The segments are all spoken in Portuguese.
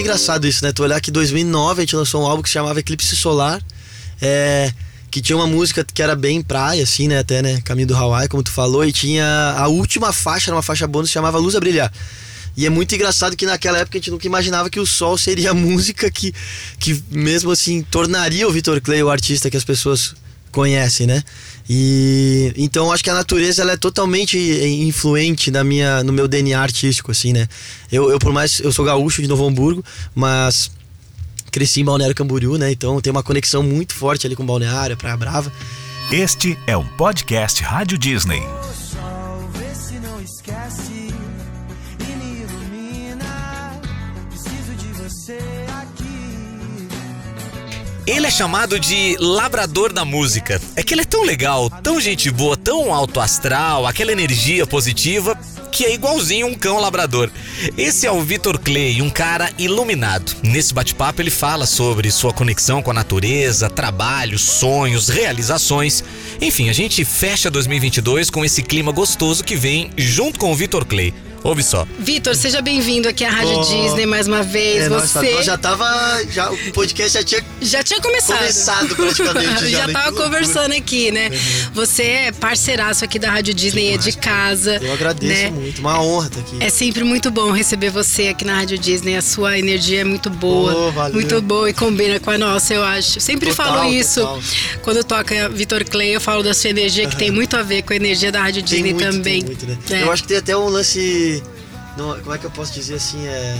Engraçado isso, né? Tu olhar que em 2009 a gente lançou um álbum que se chamava Eclipse Solar, é, que tinha uma música que era bem praia, assim, né? Até, né? Caminho do Hawaii, como tu falou, e tinha a última faixa, era uma faixa bônus chamava Luz a Brilhar. E é muito engraçado que naquela época a gente nunca imaginava que o sol seria a música que, que mesmo assim, tornaria o Vitor Clay o artista que as pessoas conhecem, né? E então acho que a natureza ela é totalmente influente na minha, no meu DNA artístico, assim, né? Eu, eu por mais eu sou gaúcho de Novo Hamburgo, mas cresci em Balneário Camboriú, né? Então tem uma conexão muito forte ali com Balneário, Praia Brava. Este é um podcast Rádio Disney. Ele é chamado de labrador da música. É que ele é tão legal, tão gente boa, tão alto astral, aquela energia positiva, que é igualzinho um cão labrador. Esse é o Vitor Clay, um cara iluminado. Nesse bate-papo ele fala sobre sua conexão com a natureza, trabalho, sonhos, realizações. Enfim, a gente fecha 2022 com esse clima gostoso que vem junto com o Vitor Clay. Ouve só. Vitor, seja bem-vindo aqui à Rádio oh, Disney mais uma vez. É, Você nós já tava. Já, o podcast já tinha. Já tinha começado. Começado praticamente. já, já né? tava conversando aqui, né? Uhum. Você é parceiraço aqui da Rádio Disney, Demais, é de casa. Eu agradeço né? muito, uma honra estar aqui. É sempre muito bom receber você aqui na Rádio Disney. A sua energia é muito boa. Oh, valeu. Muito boa e combina com a nossa, eu acho. Sempre total, falo isso. Total. Quando toca Vitor Clay, eu falo da sua energia, que tem muito a ver com a energia da Rádio Disney muito, também. Muito, né? é. Eu acho que tem até um lance como é que eu posso dizer assim, é,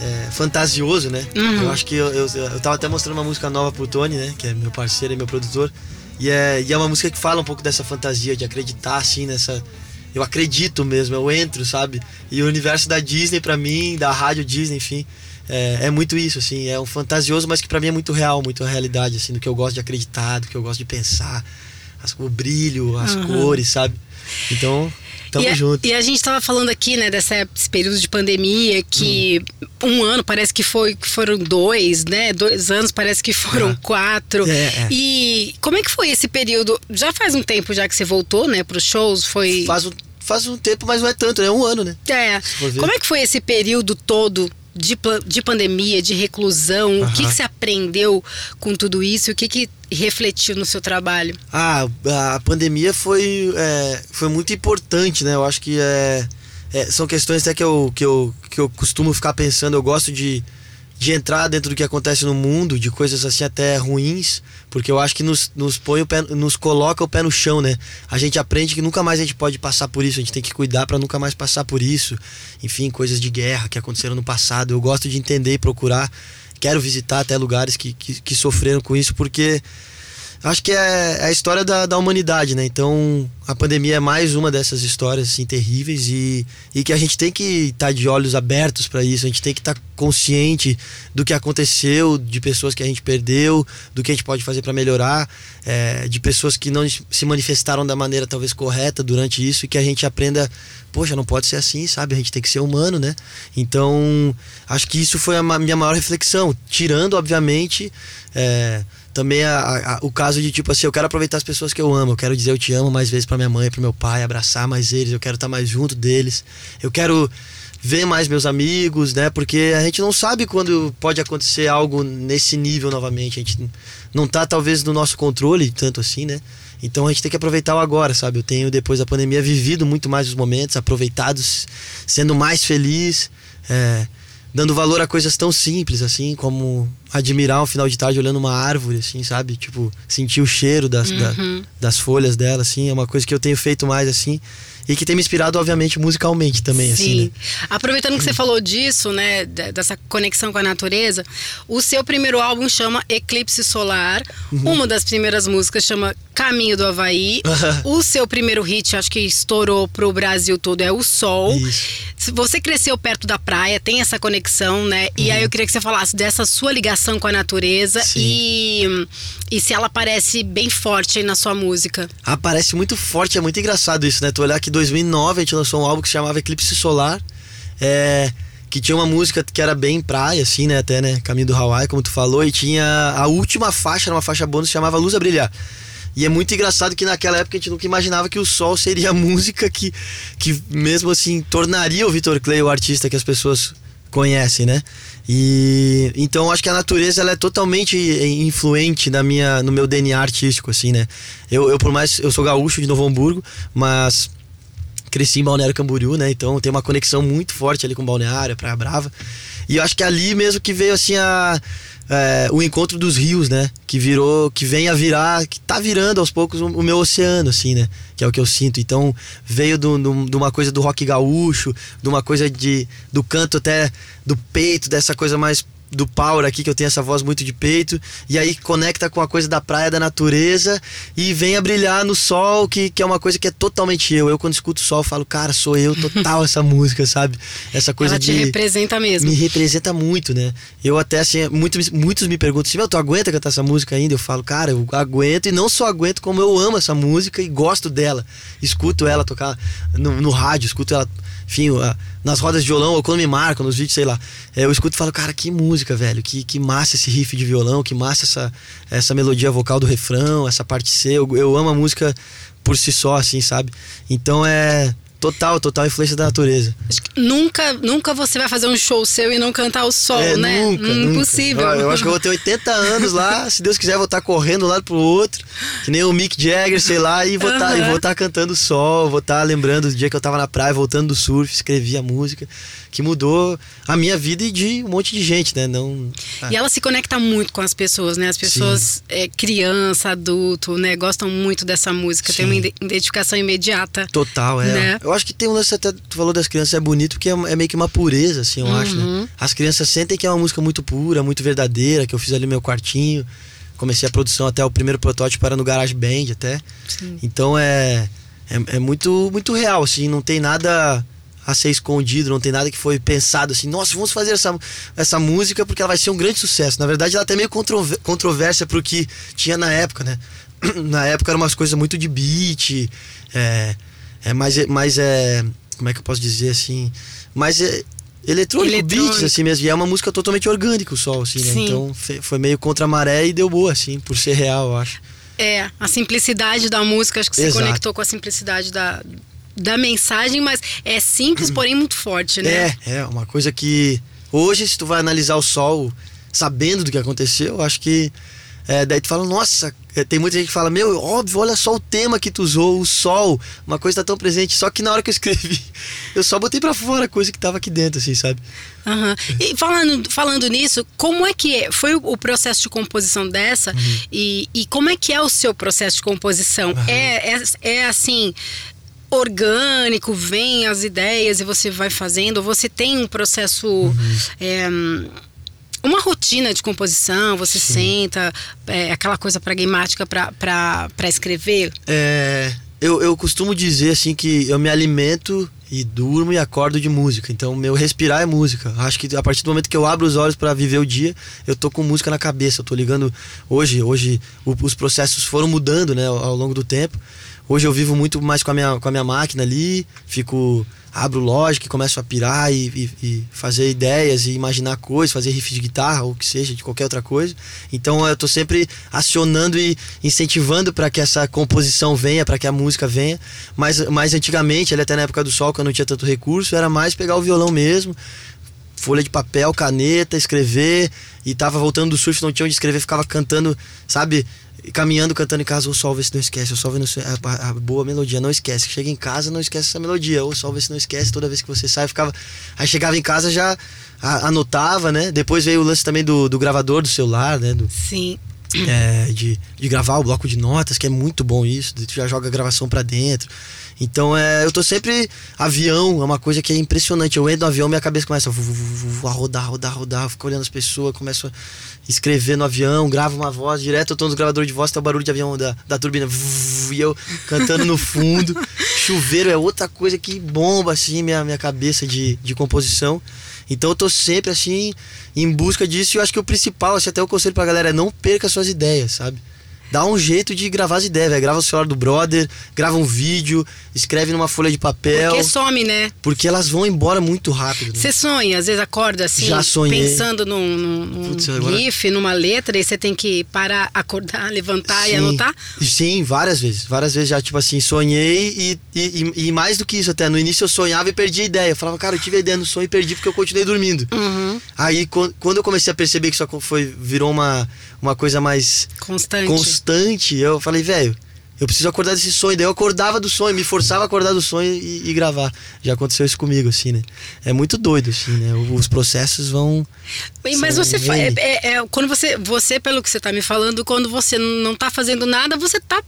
é fantasioso, né? Uhum. Eu acho que eu, eu, eu tava até mostrando uma música nova pro Tony, né? Que é meu parceiro e meu produtor. E é, e é uma música que fala um pouco dessa fantasia, de acreditar, assim, nessa. Eu acredito mesmo, eu entro, sabe? E o universo da Disney, para mim, da rádio Disney, enfim, é, é, muito isso, assim. É um fantasioso, mas que para mim é muito real, muito a realidade, assim, do que eu gosto de acreditar, do que eu gosto de pensar, as, o brilho, as uhum. cores, sabe? Então, Tamo e junto. A, e a gente tava falando aqui, né, desse período de pandemia, que hum. um ano parece que foi foram dois, né? Dois anos parece que foram ah. quatro. É, é. E como é que foi esse período? Já faz um tempo já que você voltou, né, pros shows? Foi. Faz um, faz um tempo, mas não é tanto, é um ano, né? É. Como é que foi esse período todo de, de pandemia, de reclusão, uhum. o que, que você aprendeu com tudo isso? O que, que refletiu no seu trabalho? Ah, a pandemia foi, é, foi muito importante, né? Eu acho que é, é, são questões até que eu, que, eu, que eu costumo ficar pensando. Eu gosto de de entrar dentro do que acontece no mundo, de coisas assim até ruins, porque eu acho que nos, nos põe o pé, nos coloca o pé no chão, né? A gente aprende que nunca mais a gente pode passar por isso, a gente tem que cuidar para nunca mais passar por isso. Enfim, coisas de guerra que aconteceram no passado. Eu gosto de entender e procurar. Quero visitar até lugares que, que, que sofreram com isso, porque acho que é, é a história da, da humanidade, né? Então a pandemia é mais uma dessas histórias assim terríveis e, e que a gente tem que estar tá de olhos abertos para isso, a gente tem que estar tá consciente do que aconteceu, de pessoas que a gente perdeu, do que a gente pode fazer para melhorar, é, de pessoas que não se manifestaram da maneira talvez correta durante isso e que a gente aprenda, poxa, não pode ser assim, sabe? A gente tem que ser humano, né? Então acho que isso foi a minha maior reflexão, tirando obviamente é, também a, a, o caso de tipo assim, eu quero aproveitar as pessoas que eu amo, eu quero dizer eu te amo mais vezes para minha mãe, para meu pai, abraçar mais eles, eu quero estar mais junto deles, eu quero ver mais meus amigos, né? Porque a gente não sabe quando pode acontecer algo nesse nível novamente, a gente não tá talvez no nosso controle tanto assim, né? Então a gente tem que aproveitar o agora, sabe? Eu tenho depois da pandemia vivido muito mais os momentos, aproveitados, sendo mais feliz, é, dando valor a coisas tão simples, assim, como admirar um final de tarde olhando uma árvore, assim, sabe? Tipo, sentir o cheiro das, uhum. da, das folhas dela, assim, é uma coisa que eu tenho feito mais, assim e que tem me inspirado, obviamente, musicalmente também, Sim. assim, né? Aproveitando que você falou disso, né, dessa conexão com a natureza, o seu primeiro álbum chama Eclipse Solar, uhum. uma das primeiras músicas chama Caminho do Havaí, o seu primeiro hit, acho que estourou pro Brasil todo, é O Sol. Isso. Você cresceu perto da praia, tem essa conexão, né? Uhum. E aí eu queria que você falasse dessa sua ligação com a natureza e, e se ela parece bem forte aí na sua música. Ah, parece muito forte, é muito engraçado isso, né? Tu olhar que 2009 a gente lançou um álbum que se chamava Eclipse Solar. É, que tinha uma música que era bem praia, assim, né? Até, né? Caminho do Hawaii, como tu falou. E tinha a última faixa, era uma faixa bônus chamava Luz a Brilhar. E é muito engraçado que naquela época a gente nunca imaginava que o sol seria a música que, que mesmo assim, tornaria o Vitor Clay o artista que as pessoas conhecem, né? E então acho que a natureza ela é totalmente influente na minha, no meu DNA artístico, assim, né? Eu, eu por mais eu sou gaúcho de Novo Hamburgo, mas cresci em Balneário Camboriú, né? Então tem uma conexão muito forte ali com Balneário, Praia Brava. E eu acho que ali mesmo que veio assim a é, o encontro dos rios, né? Que virou, que vem a virar, que tá virando aos poucos o, o meu oceano, assim, né? Que é o que eu sinto. Então veio de uma coisa do rock gaúcho, de uma coisa de, do canto até do peito, dessa coisa mais do Power aqui, que eu tenho essa voz muito de peito, e aí conecta com a coisa da praia, da natureza, e vem a brilhar no sol, que, que é uma coisa que é totalmente eu. Eu, quando escuto o sol, falo, cara, sou eu total essa música, sabe? Essa coisa Ela de. te representa mesmo. Me representa muito, né? Eu até, assim, muitos, muitos me perguntam meu, tu aguenta cantar essa música ainda? Eu falo, cara, eu aguento, e não só aguento, como eu amo essa música e gosto dela. Escuto ela tocar no, no rádio, escuto ela enfim, nas rodas de violão, ou quando me marcam, nos vídeos, sei lá. É, eu escuto e falo, cara, que música, velho. Que, que massa esse riff de violão, que massa essa, essa melodia vocal do refrão, essa parte C. Eu, eu amo a música por si só, assim, sabe? Então é. Total, total influência da natureza. Acho que nunca, nunca você vai fazer um show seu e não cantar o sol, é, né? Nunca, hum, Impossível. Nunca. Eu acho que eu vou ter 80 anos lá, se Deus quiser, vou estar correndo um lado pro outro, que nem o Mick Jagger, sei lá, e vou estar uhum. cantando sol, vou estar lembrando do dia que eu tava na praia, voltando do surf, escrevi a música que mudou a minha vida e de um monte de gente, né? Não, ah. E ela se conecta muito com as pessoas, né? As pessoas, é, criança, adulto, né? Gostam muito dessa música, Sim. tem uma identificação imediata. Total, é. Né? Eu acho que tem um lance até, tu falou das crianças, é bonito porque é, é meio que uma pureza, assim, eu uhum. acho, né? As crianças sentem que é uma música muito pura, muito verdadeira, que eu fiz ali no meu quartinho. Comecei a produção até o primeiro protótipo era no Garage Band até. Sim. Então é, é, é muito, muito real, assim, não tem nada a ser escondido, não tem nada que foi pensado assim, nossa, vamos fazer essa, essa música porque ela vai ser um grande sucesso. Na verdade, ela é até meio controvérsia pro que tinha na época, né? na época eram umas coisas muito de beat, é, é mais, mais é, como é que eu posso dizer assim, mais é, eletrônico, eletrônico, beats assim mesmo. E é uma música totalmente orgânica o sol, assim, né? Então foi meio contra a maré e deu boa, assim, por ser real, eu acho. É, a simplicidade da música, acho que você conectou com a simplicidade da, da mensagem, mas é simples, porém muito forte, né? É, é uma coisa que hoje, se tu vai analisar o sol sabendo do que aconteceu, acho que é, daí tu fala, nossa, é, tem muita gente que fala, meu, óbvio, olha só o tema que tu usou, o sol, uma coisa tá tão presente. Só que na hora que eu escrevi, eu só botei para fora a coisa que tava aqui dentro, assim, sabe? Uhum. E falando, falando nisso, como é que é? foi o processo de composição dessa uhum. e, e como é que é o seu processo de composição? Uhum. É, é, é assim, orgânico, vem as ideias e você vai fazendo, você tem um processo. Uhum. É, uma rotina de composição, você Sim. senta, é, aquela coisa pragmática para escrever? É, eu, eu costumo dizer assim que eu me alimento e durmo e acordo de música. Então, meu respirar é música. Acho que a partir do momento que eu abro os olhos para viver o dia, eu tô com música na cabeça. Eu tô ligando hoje, hoje o, os processos foram mudando, né, ao, longo do tempo. Hoje eu vivo muito mais com a minha, com a minha máquina ali, fico abro lógica e começo a pirar e, e, e, fazer ideias e imaginar coisas, fazer riff de guitarra ou que seja, de qualquer outra coisa. Então eu estou sempre acionando e incentivando para que essa composição venha, para que a música venha. Mas mais antigamente, ali até na época do sol, quando não tinha tanto recurso, era mais pegar o violão mesmo, folha de papel, caneta, escrever. E tava voltando do surf, não tinha onde escrever, ficava cantando, sabe? caminhando, cantando em casa, o sol vê se não esquece, o sol vê se a, a, boa melodia, não esquece. Chega em casa, não esquece essa melodia, o sol vê se não esquece, toda vez que você sai, ficava. Aí chegava em casa já a, anotava, né? Depois veio o lance também do, do gravador do celular, né? Do, Sim. É, de, de gravar o bloco de notas, que é muito bom isso, tu já joga a gravação para dentro. Então é, eu tô sempre. Avião é uma coisa que é impressionante. Eu entro no avião, minha cabeça começa a rodar, rodar, rodar. Fico olhando as pessoas, começo a escrever no avião, gravo uma voz direto. Eu tô no gravador de voz, tá o barulho de avião da, da turbina. E eu cantando no fundo. Chuveiro é outra coisa que bomba assim minha, minha cabeça de, de composição. Então eu tô sempre assim em busca disso e eu acho que o principal, assim, até o conselho pra galera é não perca suas ideias, sabe? Dá um jeito de gravar as ideias, velho. Grava o celular do brother, grava um vídeo, escreve numa folha de papel. Porque some, né? Porque elas vão embora muito rápido. Né? Você sonha, às vezes acorda assim, Já sonhei. pensando num, num, Putz, agora- riff, numa letra, e você tem que parar, acordar, levantar e Sim. anotar? Sim, várias vezes. Várias vezes já, tipo assim, sonhei e, e, e- e mais do que isso até. No início eu sonhava e perdi a ideia. Eu falava, cara, eu tive a ideia no sonho e perdi porque eu continuei dormindo. Uhum. Aí quan- quando eu comecei a perceber que isso foi, virou uma, uma coisa mais Constante. constante, eu falei, velho, eu preciso acordar desse sonho. Daí eu acordava do sonho, me forçava a acordar do sonho e, e gravar. Já aconteceu isso comigo, assim, né? É muito doido, assim, né? Os processos vão. Mas você é, é- é- quando você, você pelo que você tá me falando, quando você não tá fazendo nada, você tá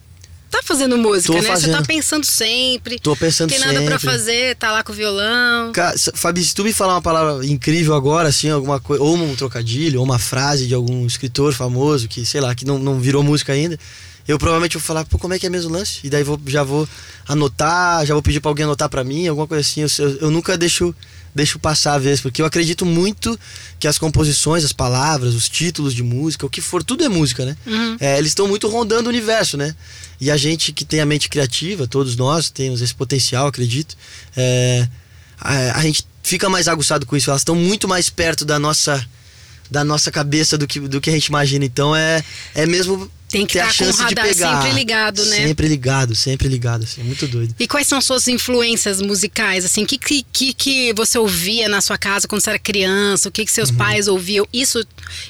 tá fazendo música, Tô né? Você tá fazendo. pensando sempre. Tô pensando Tem nada pra sempre. fazer, tá lá com o violão. Ca- s- Fabi, se tu me falar uma palavra incrível agora, assim, alguma coisa, ou um trocadilho, ou uma frase de algum escritor famoso que, sei lá, que não, não virou música ainda, eu provavelmente vou falar, pô, como é que é mesmo o lance? E daí vou, já vou anotar, já vou pedir pra alguém anotar pra mim, alguma coisa assim. Eu, eu- eu nunca deixo, deixo passar a vez, porque eu acredito muito que as composições, as palavras, os títulos de música, o que for, tudo é música, né? Uhum. É, eles estão muito rondando o universo, né? E a gente que tem a mente criativa, todos nós temos esse potencial, acredito. é, a, a gente fica mais aguçado com isso. Elas estão muito mais perto da nossa da nossa cabeça do que, do que a gente imagina. Então é, é mesmo Tem que estar com o radar sempre ligado, né? Sempre ligado, sempre ligado. Assim, é muito doido. E quais são suas influências musicais? Assim, o que, que, que, você ouvia na sua casa quando você era criança? O que, que Uhum. seus pais ouviam? Isso,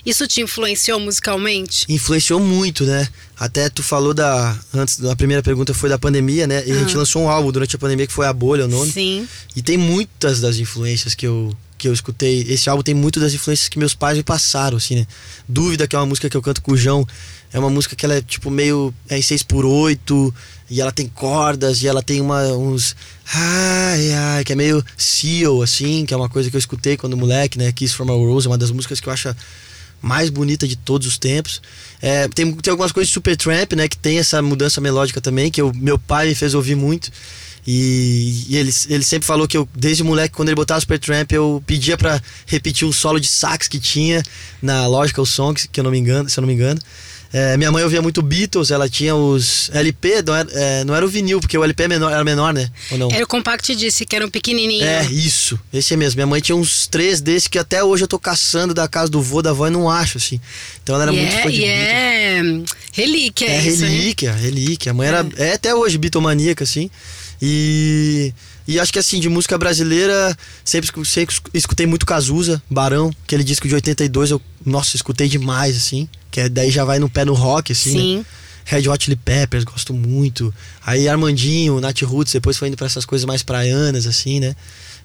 isso te influenciou musicalmente? Influenciou muito, né? Até tu falou da. Antes, a primeira pergunta foi da pandemia, né? E a gente Ah. lançou um álbum durante a pandemia que foi A Bolha, o nome. Sim. E tem muitas das influências que eu, que eu escutei. Esse álbum tem muitas das influências que meus pais me passaram, assim, né? Dúvida, que é uma música que eu canto com o João. É uma música que ela é, tipo, meio... É em 6 por 8 E ela tem cordas. E ela tem uma, uns... Ai, ai, que é meio Seal, assim. Que é uma coisa que eu escutei quando moleque, né? Kiss from a Rose. É uma das músicas que eu acho mais bonita de todos os tempos. É, tem, tem algumas coisas de Supertramp, né? Que tem essa mudança melódica também, que eu, meu pai me fez ouvir muito. E, e ele, ele sempre falou que eu, desde moleque, quando ele botava Supertramp, eu pedia pra repetir um solo de sax que tinha na Logical Songs, que eu não me engano, se eu não me engano. É, minha mãe ouvia muito Beatles, ela tinha os LP, não era, é, não era o vinil, porque o LP é menor, era menor, né? Ou não? Era o Compact disse que era um pequenininho. É, isso. Esse é mesmo. Minha mãe tinha uns três desses que até hoje eu tô caçando da casa do vô, da avó e não acho, assim. Então ela era muito é, fã de e Beatles. é relíquia É isso, hein? relíquia, relíquia. A mãe era. É até hoje bitomaníaca, assim. E. E acho que assim, de música brasileira, sempre, sempre escu- escutei muito Cazuza, Barão, aquele disco de 82, eu, nossa, escutei demais, assim. Que é- daí já vai no pé no rock, assim. né? Sim. Red Hot Chili Peppers, gosto muito. Aí Armandinho, Nat Roots, depois foi indo pra essas coisas mais praianas, assim, né?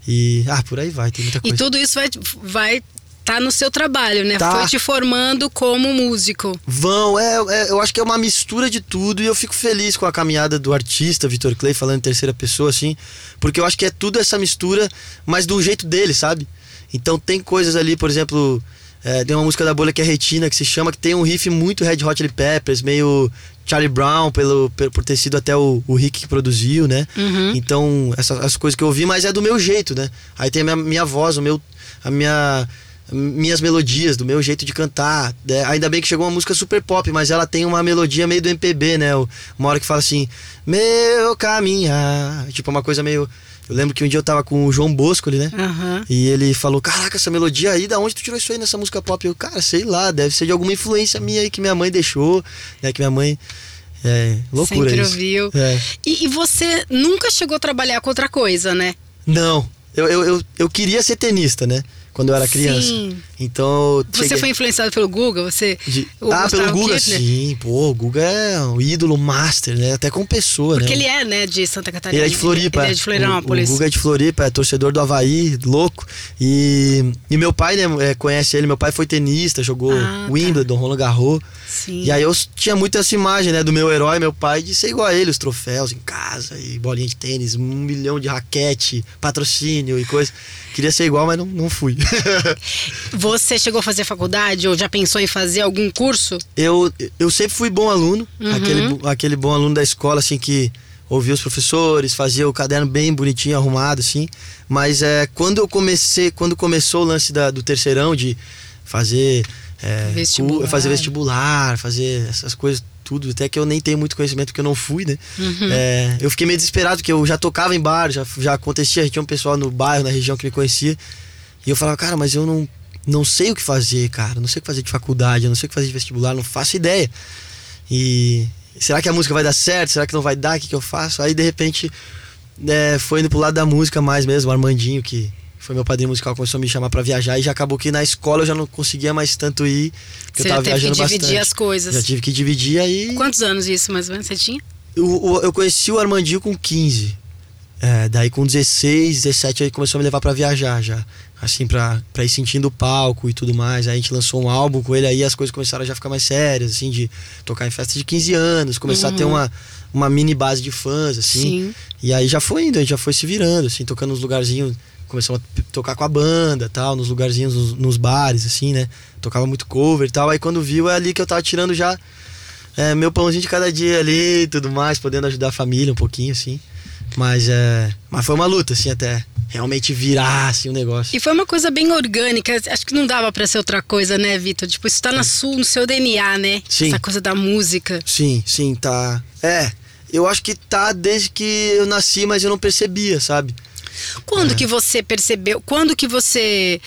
E. Ah, por aí vai, tem muita E coisa. tudo isso vai vai tá no seu trabalho, né? Tá. Foi te formando como músico. Vão, é, é, eu acho que é uma mistura de tudo e eu fico feliz com a caminhada do artista Vitor Clay falando em terceira pessoa, assim, porque eu acho que é tudo essa mistura, mas do jeito dele, sabe? Então tem coisas ali, por exemplo, é, tem uma música da bolha que é Retina, que se chama, que tem um riff muito Red Hot Chili Peppers, meio Charlie Brown, pelo, por ter sido até o, o Rick que produziu, né? Uhum. Então, essas as coisas que eu ouvi, mas é do meu jeito, né? Aí tem a minha, minha voz, o meu, a minha, minhas melodias, do meu jeito de cantar. É, ainda bem que chegou uma música super pop, mas ela tem uma melodia meio do MPB, né? Uma hora que fala assim, meu caminhar. Tipo, uma coisa meio. Eu lembro que um dia eu tava com o João Bosco ali, né? Aham. E ele falou: Caraca, essa melodia aí, da onde tu tirou isso aí nessa música pop? Eu, cara, sei lá, deve ser de alguma influência minha aí que minha mãe deixou, né? Que minha mãe. É, loucura Sempre isso. ouviu. É. E, e você nunca chegou a trabalhar com outra coisa, né? Não, eu, eu, eu, eu queria ser tenista, né? Quando eu era criança. Sim. Então. Você cheguei- foi influenciado pelo Guga? Você. de- Ah, pelo Guga, Kirchner? sim. Pô, o Guga é um ídolo master, né? Até como pessoa, Porque né? ele é, né, de Santa Catarina. Ele é de Floripa. Ele é de Florianópolis. O, o Guga é de Floripa, é torcedor do Havaí, louco. E, e meu pai, né, é, conhece ele. Meu pai foi tenista, jogou Ah, tá. Wimbledon, Roland Garros. Sim. E aí eu tinha muito essa imagem, né, do meu herói, meu pai, de ser igual a ele, os troféus em casa, e bolinha de tênis, um milhão de raquete, patrocínio e coisa. Queria ser igual, mas não, não fui. Você chegou a fazer faculdade ou já pensou em fazer algum curso? eu, eu sempre fui bom aluno, Uhum. aquele, aquele bom aluno da escola, assim, que ouvia os professores, fazia o caderno bem bonitinho, arrumado, assim. Mas é, quando eu comecei, quando começou o lance da- do terceirão, de fazer é, Vestibular. fazer vestibular, fazer essas coisas tudo, até que eu nem tenho muito conhecimento porque eu não fui, né? Uhum. É, eu fiquei meio desesperado porque eu já tocava em bar, já, já acontecia, tinha um pessoal no bairro, na região que me conhecia, e eu falava, cara, mas eu não, não sei o que fazer, cara, não sei o que fazer de faculdade, eu não sei o que fazer de vestibular, não faço ideia. E será que a música vai dar certo? Será que não vai dar? O que, que eu faço? Aí de repente é, foi indo pro lado da música mais mesmo, o Armandinho, que foi meu padrinho musical, começou a me chamar pra viajar e já acabou que na escola eu já não conseguia mais tanto ir, porque Você eu já tava teve que viajando dividir bastante. as coisas. Já tive que dividir aí. Quantos anos isso, mais ou menos, você tinha? Eu, eu- conheci o Armandinho com 15. É, daí com 16, 17 ele começou a me levar pra viajar já. Assim, pra, pra ir sentindo o palco e tudo mais. Aí a gente lançou um álbum com ele, aí as coisas começaram a já ficar mais sérias, assim, de tocar em festa de 15 anos, começar a ter Uhum. uma, uma mini base de fãs, assim. Sim. E aí já foi indo, a gente já foi se virando, assim, tocando nos lugarzinhos. Começamos a tocar com a banda tal, nos lugarzinhos, nos, nos bares, assim, né? Tocava muito cover e tal. Aí quando viu, é ali que eu tava tirando já é, meu pãozinho de cada dia ali e tudo mais, podendo ajudar a família um pouquinho, assim. Mas é. Mas foi uma luta, assim, até realmente virar assim, o negócio. E foi uma coisa bem orgânica. Acho que não dava pra ser outra coisa, né, Vitor? Tipo, isso tá na sua, no seu DNA, né? Sim. Essa coisa da música. Sim, sim, tá. É. Eu acho que tá desde que eu nasci, mas eu não percebia, sabe? Quando É. que você percebeu? Quando que você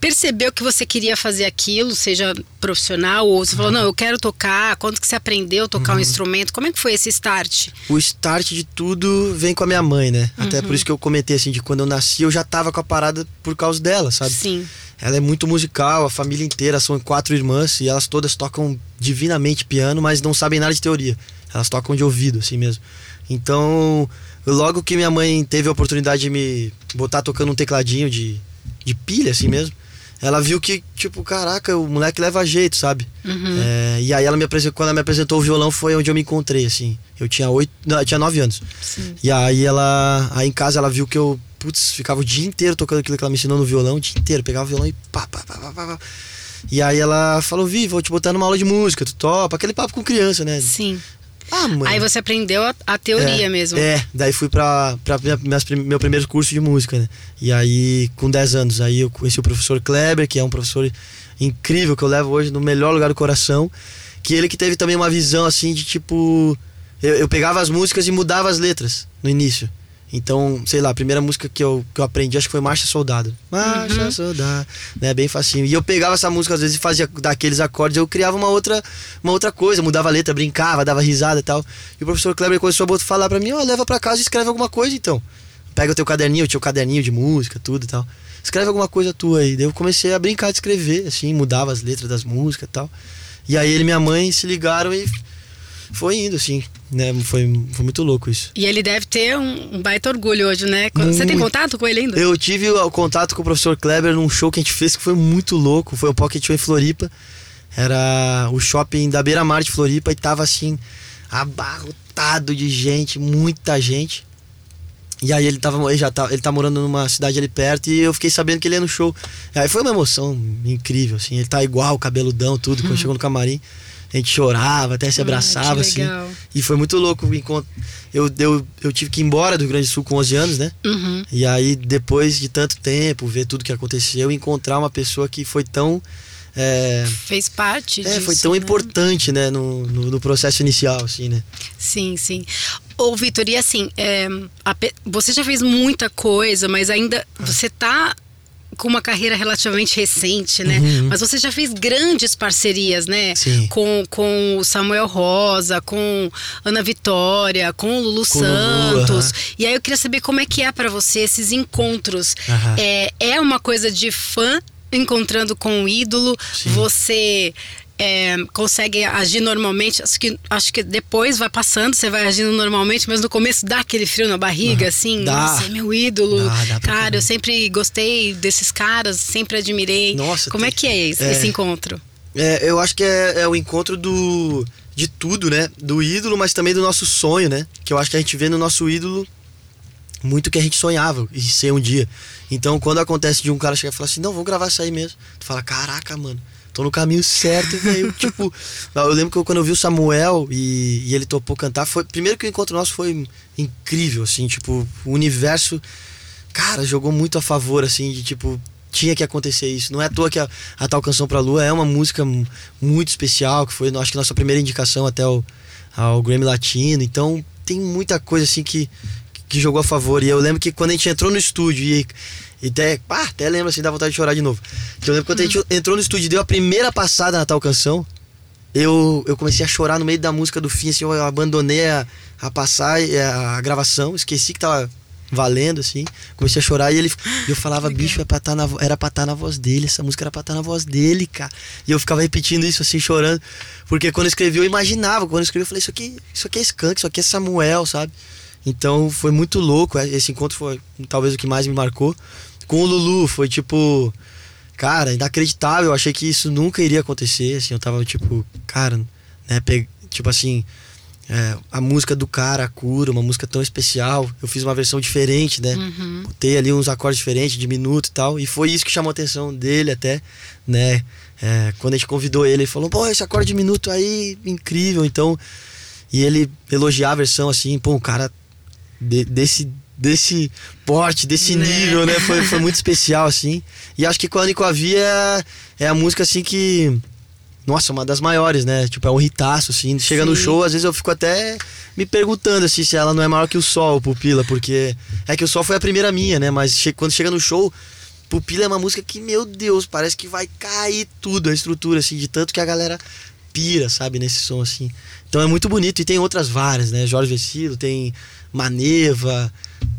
percebeu que você queria fazer aquilo, seja profissional ou você falou, não, eu quero tocar. Quando que você aprendeu a tocar Uhum. um instrumento? Como é que foi esse start? o start de tudo vem com a minha mãe, né? Até Uhum. por isso que eu comentei assim, de quando eu nasci, eu já tava com a parada por causa dela, sabe? Sim. Ela é muito musical, a família inteira são quatro irmãs e elas todas tocam divinamente piano, mas não sabem nada de teoria. Elas tocam de ouvido, assim mesmo. Então, logo que minha mãe teve a oportunidade de me botar tocando um tecladinho de, de pilha, assim mesmo, ela viu que, tipo, caraca, o moleque leva jeito, sabe? Uhum. É, e aí ela me apresentou, quando ela me apresentou o violão foi onde eu me encontrei, assim. Eu tinha oito, não, eu tinha nove anos. Sim. E aí ela, aí em casa ela viu que eu, putz, ficava o dia inteiro tocando aquilo que ela me ensinou no violão, o dia inteiro, pegava o violão e pá, pá, pá, pá, pá, pá. E aí ela falou, Vi, vou te botar numa aula de música, tu topa, aquele papo com criança, né? Sim. Ah. Aí você aprendeu a, a teoria é, mesmo. É, daí fui pra, pra minha- minhas meu primeiro curso de música, né? E aí, com 10 anos, aí eu conheci o professor Kleber, que é um professor incrível, que eu levo hoje no melhor lugar do coração. Que ele que teve também uma visão, assim, de tipo... Eu, eu pegava as músicas e mudava as letras no início. Então, sei lá, a primeira música que eu, que eu aprendi, acho que foi Marcha Soldado. Marcha Uhum. Soldado, né? Bem facinho. E eu pegava essa música, às vezes, e fazia daqueles acordes, eu criava uma outra, uma outra coisa, mudava a letra, brincava, dava risada e tal. E o professor Kleber começou a falar pra mim, ó, leva pra casa e escreve alguma coisa então. Pega o teu caderninho, eu tinha o caderninho de música, tudo e tal. Escreve alguma coisa tua aí. Daí eu comecei a brincar de escrever, assim, mudava as letras das músicas e tal. E aí ele e minha mãe se ligaram e foi indo, assim, né? Foi, foi muito louco isso. E ele deve ter um, um baita orgulho hoje, né? Você tem Muito. contato com ele ainda? Eu tive o contato com o professor Kleber num show que a gente fez que foi muito louco. Foi um Pocket Show em Floripa. Era o shopping da Beira Mar de Floripa e tava assim, abarrotado de gente, muita gente. E aí ele tava, ele já tá, ele tá morando numa cidade ali perto e eu fiquei sabendo que ele ia no show. Aí foi uma emoção incrível, assim. Ele tá igual, cabeludão, tudo. Quando chegou no camarim, a gente chorava, até se Ah, abraçava, assim. E foi muito louco o encontro. Eu, eu, eu tive que ir embora do Rio Grande do Sul com 11 anos, né? Uhum. E aí, depois de tanto tempo, ver tudo que aconteceu, encontrar uma pessoa que foi tão. É, Fez parte é, disso. foi tão né? importante, né, no, no, no processo inicial, assim, né? Sim, sim. Ô, Vitor, e assim, é, a você já fez muita coisa, mas ainda você tá com uma carreira relativamente recente, né? Uhum. Mas você já fez grandes parcerias, né? Sim. Com, com o Samuel Rosa, com Ana Vitória, com o Lulu Com Santos. aham. E aí eu queria saber como é que é pra você esses encontros. Aham. É, é uma coisa de fã encontrando com o ídolo? Sim. Você é, consegue agir normalmente? Acho que, acho que depois vai passando, você vai agindo normalmente, mas no começo dá aquele frio na barriga, assim. Dá. Nossa, é meu ídolo. Dá, dá Cara, eu sempre gostei desses caras, sempre admirei. Nossa, Como é tem- que é esse, é. esse encontro? É, eu acho que é, é o encontro do. de tudo, né? Do ídolo, mas também do nosso sonho, né? Que eu acho que a gente vê no nosso ídolo muito que a gente sonhava em ser um dia. Então, quando acontece de um cara chegar e falar assim, não, vou gravar isso aí mesmo. Tu fala, caraca, mano, tô no caminho certo, velho. tipo, eu lembro que eu- quando eu vi o Samuel e, e ele topou cantar, foi. Primeiro que o encontro nosso foi incrível, assim, tipo, o universo, cara, jogou muito a favor, assim, de tipo. tinha que acontecer isso. Não é à toa que a, a Tal Canção pra Lua é uma música muito especial, que foi, acho que, nossa primeira indicação até o, ao Grammy Latino. Então, tem muita coisa assim que, que jogou a favor. E eu lembro que quando a gente entrou no estúdio e, e até, pá, até lembro assim, dá vontade de chorar de novo. Que eu lembro quando a gente entrou no estúdio e deu a primeira passada na Tal Canção, eu, eu comecei a chorar no meio da música do fim, assim, eu abandonei a, a passar a, a gravação, esqueci que tava valendo, assim. Comecei a chorar e ele eu falava, Legal. bicho, é pra tá na, era pra estar tá na voz dele, essa música era pra estar tá na voz dele, cara. E eu ficava repetindo isso, assim, chorando. Porque quando eu escrevi, eu imaginava. Quando eu escrevi, eu falei, isso aqui, isso aqui é Skank, isso aqui é Samuel, sabe? Então foi muito louco. É, esse encontro foi talvez o que mais me marcou. Com o Lulu, foi tipo. Cara, inacreditável. Eu achei que isso nunca iria acontecer. Assim, eu tava tipo, cara, né? Tipo assim, é, a música do cara, a cura, uma música tão especial. Eu fiz uma versão diferente, né? Uhum. Botei ali uns acordes diferentes, de minuto e tal. E foi isso que chamou a atenção dele até, né? É, quando a gente convidou ele, ele falou, pô, esse acorde de minuto aí, incrível. Então, e ele elogiar a versão assim, pô, o cara de, desse desse porte, desse né? nível, né? Foi, foi muito especial, assim. E acho que com a Nicoavia é, é a música, assim, que... Nossa, uma das maiores, né? Tipo, é um ritaço, assim. Chega Sim. no show, às vezes eu fico até me perguntando, assim, se ela não é maior que o Sol, Pupila. Porque é que o Sol foi a primeira minha, né? Mas che quando chega no show, Pupila é uma música que, meu Deus, parece que vai cair tudo, a estrutura, assim. De tanto que a galera pira, sabe? Nesse som, assim. Então é muito bonito. E tem outras várias, né? Jorge Vecilo, tem Maneva,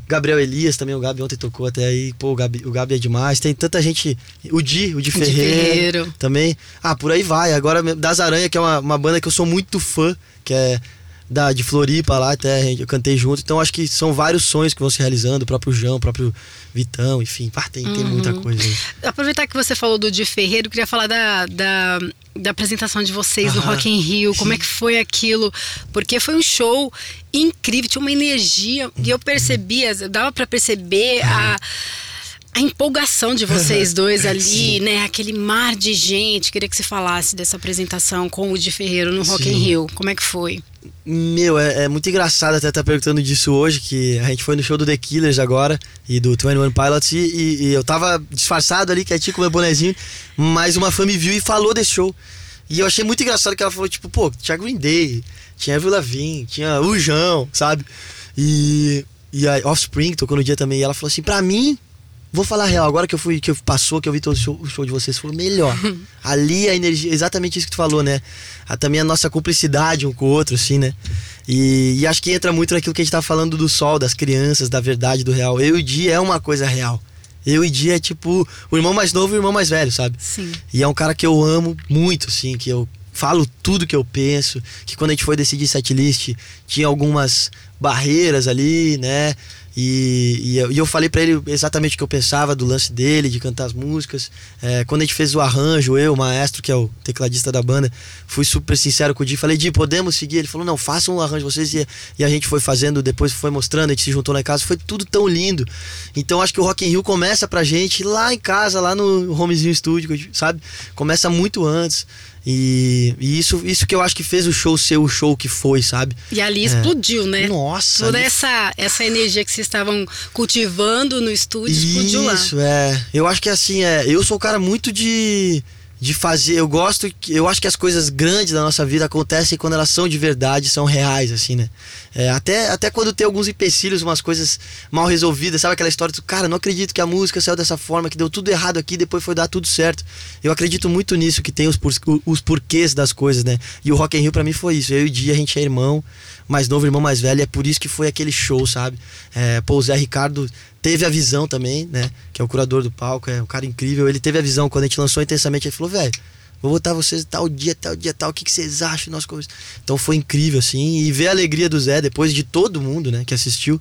Gabriel Elias também, o Gabi ontem tocou até aí. Pô, o Gabi, o Gabi é demais. Tem tanta gente. O Di, o Di Ferreiro, Ferreiro. Também. Ah, por aí vai. Agora, Das Aranha, que é uma, uma banda que eu sou muito fã, que é da, de Floripa lá, até eu cantei junto. Então acho que são vários sonhos que vão se realizando, o próprio João, o próprio Vitão, enfim, pá, tem, uhum. tem muita uhum. coisa aí. Aproveitar que você falou do Di Ferreiro, eu queria falar da, da, da apresentação de vocês no Rock in Rio, como é que foi aquilo? Porque foi um show incrível, tinha uma energia, e eu percebia, dava para perceber a a empolgação de vocês dois ali, né? Aquele mar de gente. Queria que você falasse dessa apresentação com o Di Ferreiro no Rock Sim. in Rio. Como é que foi? Meu, é, é muito engraçado até estar tá perguntando disso hoje, que a gente foi no show do The Killers agora e do 21 Pilots e, e, e eu tava disfarçado ali, quietinho com meu bonezinho, mas uma fã me viu e falou desse show. E eu achei muito engraçado que ela falou, tipo, pô, tinha Green Day, tinha Avril Lavigne, tinha o João, sabe? E, e a Offspring tocou no dia também. E ela falou assim, pra mim, Vou falar real, agora que eu fui, que eu passou, que eu vi todo o show, o show de vocês, foi o melhor. Ali a energia, exatamente isso que tu falou, né? A, também a nossa cumplicidade um com o outro, assim, né? E, e, acho que entra muito naquilo que a gente tá falando do sol, das crianças, da verdade, do real. Eu e Di é uma coisa real. Eu e Di é tipo o irmão mais novo e o irmão mais velho, sabe? Sim. E é um cara que eu amo muito, assim, que eu falo tudo que eu penso, que quando a gente foi decidir setlist, tinha algumas barreiras ali, né? E, e, eu, e eu falei para ele exatamente o que eu pensava do lance dele, de cantar as músicas. É, quando a gente fez o arranjo, eu, o maestro, que é o tecladista da banda, fui super sincero com o Di. Falei, Di, podemos seguir? Ele falou, não, façam um arranjo vocês. E, e, a gente foi fazendo, depois foi mostrando, a gente se juntou em casa. Foi tudo tão lindo. Então acho que o Rock in Rio começa pra gente lá em casa, lá no Homezinho Studio, sabe? Começa muito antes. E, e, isso, isso que eu acho que fez o show ser o show que foi, sabe? E ali é. explodiu, né? Nossa! Toda ali... essa, essa energia que vocês estavam cultivando no estúdio explodiu lá. Isso, é. Eu acho que assim, é, eu sou um cara muito de de fazer. Eu gosto, eu acho que as coisas grandes da nossa vida acontecem quando elas são de verdade, são reais, assim, né? É, até, até quando tem alguns empecilhos, umas coisas mal resolvidas, sabe aquela história do cara, não acredito que a música saiu dessa forma, que deu tudo errado aqui, depois foi dar tudo certo. Eu acredito muito nisso, que tem os, por, os porquês das coisas, né? E o Rock in Rio pra mim foi isso. Eu e o Dia, a gente é irmão, mais novo, irmão mais velho, e é por isso que foi aquele show, sabe? É, pô, o Zé Ricardo teve a visão também, né? Que é o curador do palco, é um cara incrível. Ele teve a visão quando a gente lançou intensamente. Ele falou, velho, vou botar vocês tal dia, tal dia, tal. O que, que vocês acham? Nós Então foi incrível, assim. E ver a alegria do Zé depois de todo mundo, né? Que assistiu.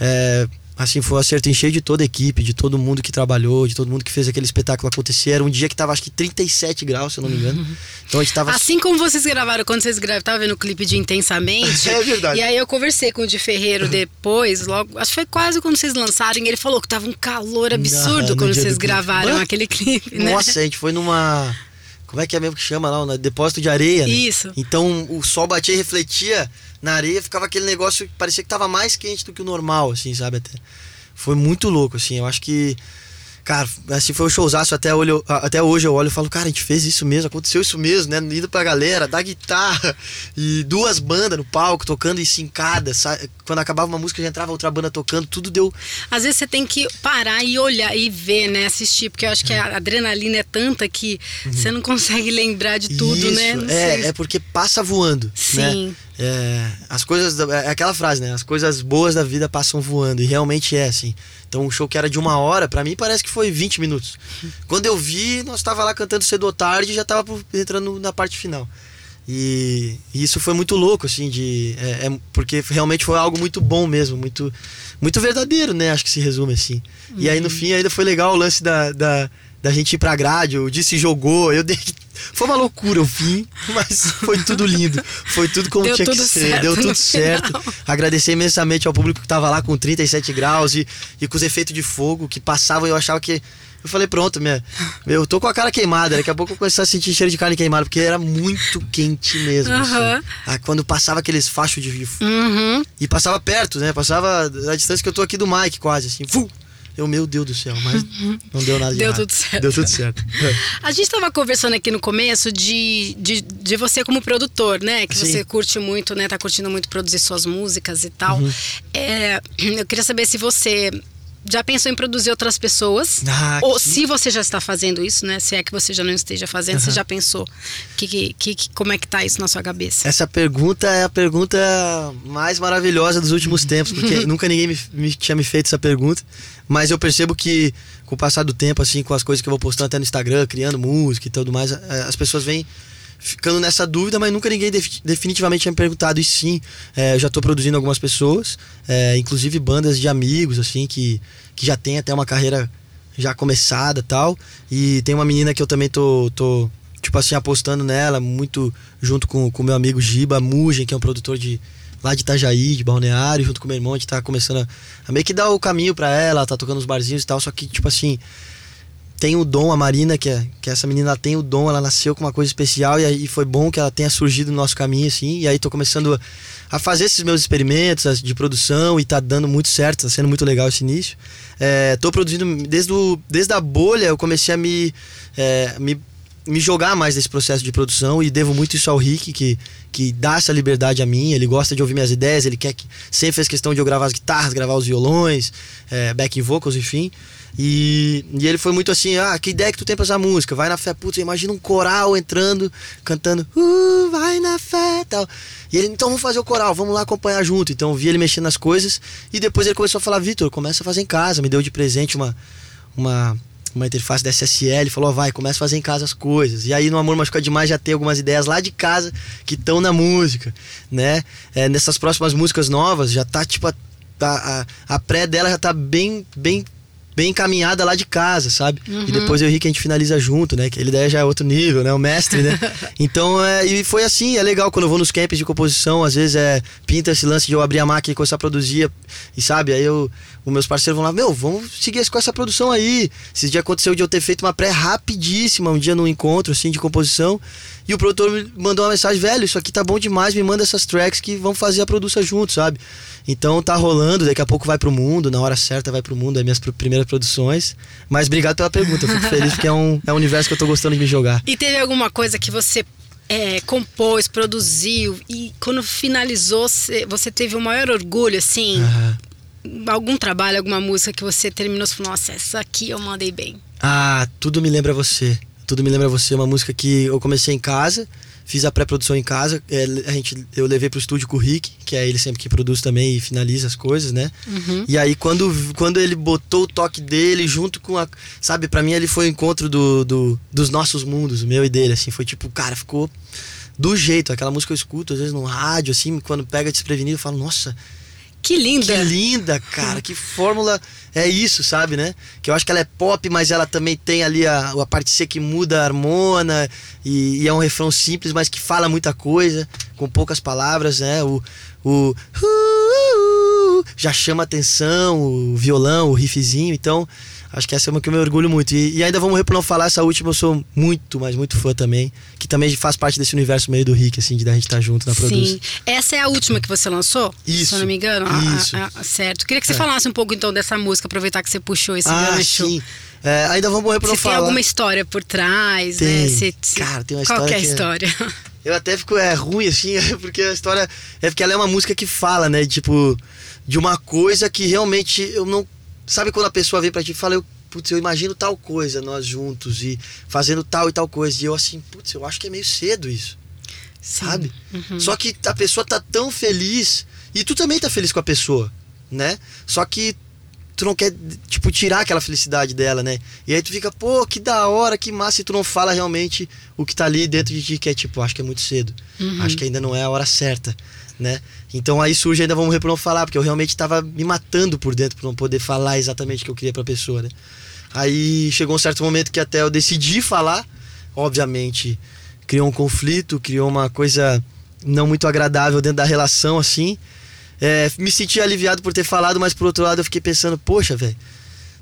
É, assim, foi um acerto em cheio de toda a equipe, de todo mundo que trabalhou, de todo mundo que fez aquele espetáculo acontecer. Era um dia que tava, acho que 37 graus, se eu não me engano. Então a gente tava. Assim como vocês gravaram, quando vocês gravaram, tava vendo o clipe de Intensamente. é verdade. E aí eu conversei com o de Ferreiro depois, logo, acho que foi quase quando vocês lançaram, e ele falou que tava um calor absurdo não, quando vocês gravaram aquele clipe, né? Nossa, a gente foi numa. Como é que é mesmo que chama lá? Depósito de areia. Né? Isso. Então o sol batia e refletia na areia, ficava aquele negócio que parecia que tava mais quente do que o normal, assim, sabe? Até. Foi muito louco, assim. Eu acho que. Cara, assim foi o um showzaço até, olho, até hoje eu olho e falo, cara, a gente fez isso mesmo, aconteceu isso mesmo, né? Indo pra galera, da guitarra e duas bandas no palco, tocando em cincada. Quando acabava uma música, já entrava outra banda tocando, tudo deu. Às vezes você tem que parar e olhar e ver, né? Assistir, porque eu acho que a adrenalina é tanta que uhum. você não consegue lembrar de tudo, né? isso, né? é, é porque passa voando. Né? Sim. Né? É, as coisas. É aquela frase, né? As coisas boas da vida passam voando. E realmente é assim. Então um show que era de uma hora, para mim parece que foi 20 minutos. Quando eu vi, nós tava lá cantando cedo ou tarde e já tava entrando na parte final. E, e isso foi muito louco, assim, de. É, é, porque realmente foi algo muito bom mesmo, muito, muito verdadeiro, né? Acho que se resume assim. Uhum. E aí no uhum. fim ainda foi legal o lance da, da, da gente ir pra grade, o Disse jogou, eu dei. Foi uma loucura o fim, mas foi tudo lindo. Foi tudo como deu tinha que ser, deu tudo certo. Final. Agradecer imensamente ao público que tava lá com 37 graus e, e com os efeitos de fogo que passavam. Eu achava que eu falei, pronto, minha, eu tô com a cara queimada. Daqui a pouco eu comecei a sentir cheiro de carne queimada, porque era muito quente mesmo. Uhum. Assim. Ah, quando passava aqueles fachos de. Uhum. E passava perto, né? Passava a distância que eu tô aqui do Mike, quase, assim. Fu! Eu, meu Deus do céu, mas não deu nada de Deu errado. tudo certo. Deu tudo certo. A gente estava conversando aqui no começo de, de, de, você como produtor, né? Que Sim. você curte muito, né? Tá curtindo muito produzir suas músicas e tal. Uhum. É, eu queria saber se você já pensou em produzir outras pessoas? Ah, Ou que... se você já está fazendo isso, né? Se é que você já não esteja fazendo, uhum. você já pensou que, que, que, como é que tá isso na sua cabeça? Essa pergunta é a pergunta mais maravilhosa dos últimos tempos, porque nunca ninguém me, me, tinha me feito essa pergunta. Mas eu percebo que com o passar do tempo, assim, com as coisas que eu vou postando até no Instagram, criando música e tudo mais, as pessoas vêm ficando nessa dúvida, mas nunca ninguém definitivamente tinha me perguntado. E sim, é, eu já estou produzindo algumas pessoas, é, inclusive bandas de amigos, assim, que, que já tem até uma carreira já começada tal. E tem uma menina que eu também tô, tô tipo assim, apostando nela, muito junto com o meu amigo Giba Mugen, que é um produtor de lá de Itajaí, de Balneário, junto com meu irmão, a gente tá começando a, a meio que dar o caminho para ela, tá tocando os barzinhos e tal, só que, tipo assim, tem o dom, a Marina, que, é, que essa menina tem o dom, ela nasceu com uma coisa especial e foi bom que ela tenha surgido no nosso caminho, assim. E aí tô começando a fazer esses meus experimentos de produção e tá dando muito certo, tá sendo muito legal esse início. É, tô produzindo desde, o, desde a bolha, eu comecei a me, é, me, me jogar mais nesse processo de produção e devo muito isso ao Rick, que, que dá essa liberdade a mim. Ele gosta de ouvir minhas ideias, ele quer que sempre fez questão de eu gravar as guitarras, gravar os violões, é, backing vocals, enfim. E, e ele foi muito assim, ah, que ideia que tu tem pra essa música? Vai na fé, putz, imagina um coral entrando, cantando, uh, vai na fé tal. E ele, então vamos fazer o coral, vamos lá acompanhar junto. Então eu vi ele mexendo nas coisas e depois ele começou a falar, Vitor, começa a fazer em casa. Me deu de presente uma, uma, uma interface da SSL, falou, oh, vai, começa a fazer em casa as coisas. E aí no Amor Machuca Demais já tem algumas ideias lá de casa que estão na música, né? É, nessas próximas músicas novas já tá tipo a, a, a pré dela já tá bem, bem bem encaminhada lá de casa, sabe? Uhum. E depois eu e o Rick a gente finaliza junto, né? Que ele daí já é outro nível, né? O mestre, né? então, é, e foi assim, é legal quando eu vou nos camps de composição, às vezes é pinta esse lance de eu abrir a máquina e começar a produzir, e sabe? Aí eu, os meus parceiros vão lá, meu, vamos seguir com essa produção aí. Esse dia aconteceu de eu ter feito uma pré rapidíssima, um dia num encontro, assim, de composição, e o produtor me mandou uma mensagem, velho, isso aqui tá bom demais, me manda essas tracks que vão fazer a produção junto, sabe? Então tá rolando, daqui a pouco vai pro mundo, na hora certa vai pro mundo, é minhas primeiras produções. Mas obrigado pela pergunta, fico feliz porque é um, é um universo que eu tô gostando de me jogar. E teve alguma coisa que você é, compôs, produziu e quando finalizou você teve o maior orgulho, assim? Uhum. Algum trabalho, alguma música que você terminou e falou, nossa, essa aqui eu mandei bem. Ah, tudo me lembra você. Tudo me lembra você, uma música que eu comecei em casa Fiz a pré-produção em casa. É, a gente, eu levei pro estúdio com o Rick, que é ele sempre que produz também e finaliza as coisas, né? Uhum. E aí, quando, quando ele botou o toque dele junto com a. Sabe, para mim ele foi o encontro do, do, dos nossos mundos, o meu e dele, assim. Foi tipo, cara, ficou do jeito. Aquela música eu escuto, às vezes no rádio, assim, quando pega desprevenido, eu falo, nossa que linda! Que linda, cara. que fórmula é isso, sabe, né? Que eu acho que ela é pop, mas ela também tem ali a, a parte C que muda a harmona e, e, é um refrão simples, mas que fala muita coisa, com poucas palavras, né? O, o já chama atenção, o violão, o riffzinho. Então, Acho que essa é uma que eu me orgulho muito. E, e ainda vamos por não falar, essa última eu sou muito, mas muito fã também. Que também faz parte desse universo meio do Rick, assim, de da gente estar tá junto na produção. Sim. Essa é a última que você lançou? Isso. Se eu não me engano. Isso. Ah, ah, certo. Queria que você é. falasse um pouco então dessa música, aproveitar que você puxou esse ah, gancho. Sim. É, ainda vamos morrer por não se falar. tem alguma história por trás, tem. né? Se... Cara, tem uma história. Qual é a é história? Eu até fico é, ruim, assim, porque a história. É porque ela é uma música que fala, né? Tipo, de uma coisa que realmente eu não. Sabe quando a pessoa vem pra ti e fala, eu putz, eu imagino tal coisa, nós juntos, e fazendo tal e tal coisa. E eu assim, putz, eu acho que é meio cedo isso. Sim. Sabe? Uhum. Só que a pessoa tá tão feliz, e tu também tá feliz com a pessoa, né? Só que tu não quer, tipo, tirar aquela felicidade dela, né? E aí tu fica, pô, que da hora, que massa, e tu não fala realmente o que tá ali dentro de ti, que é tipo, acho que é muito cedo. Uhum. Acho que ainda não é a hora certa, né? Então aí surge ainda vamos por não falar, porque eu realmente tava me matando por dentro por não poder falar exatamente o que eu queria pra pessoa, né? Aí chegou um certo momento que até eu decidi falar, obviamente criou um conflito, criou uma coisa não muito agradável dentro da relação, assim. É, me senti aliviado por ter falado, mas por outro lado eu fiquei pensando, poxa, velho,